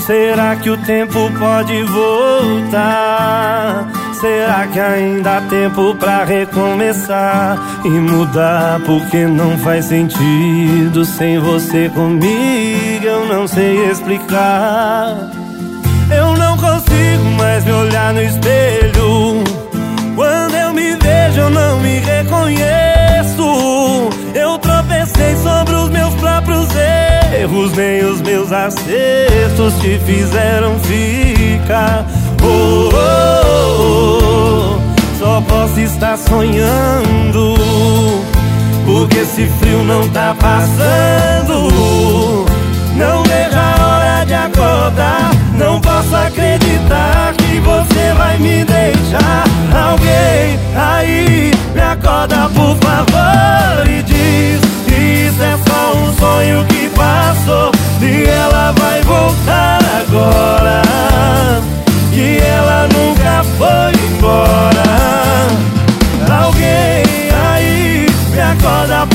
Será que o tempo pode voltar? Será que ainda há tempo pra recomeçar e mudar? Porque não faz sentido sem você comigo, eu não sei explicar. Eu nem os meus acertos te fizeram ficar. Oh, oh, oh, só posso estar sonhando. Porque esse frio não tá passando.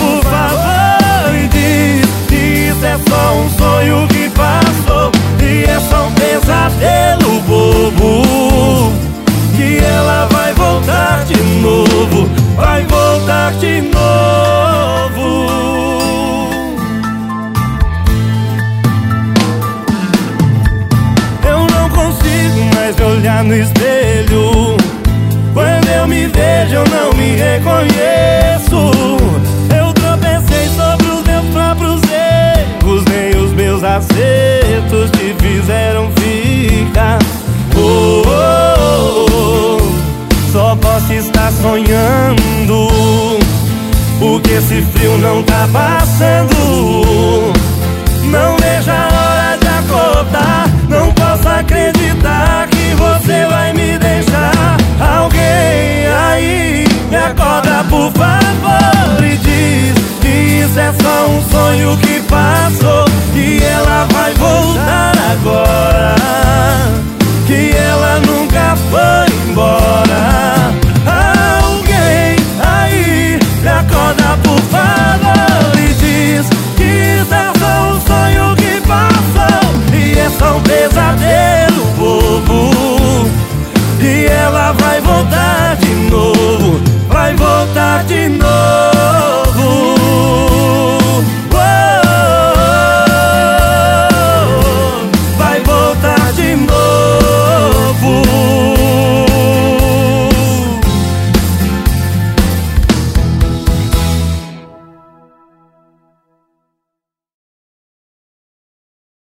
Por favor, e diz que isso é só um sonho que passou. E é só um pesadelo bobo. Que ela vai voltar de novo. Vai voltar de novo. Eu não consigo mais olhar no espelho. Quando eu me vejo, eu não me reconheço. Acertos te fizeram ficar. Oh, oh, oh, só posso estar sonhando. Porque esse frio não tá passando. Não vejo a hora de acordar. Não posso acreditar que você vai me deixar. Alguém aí me acorda, por favor, e diz que isso é só um sonho que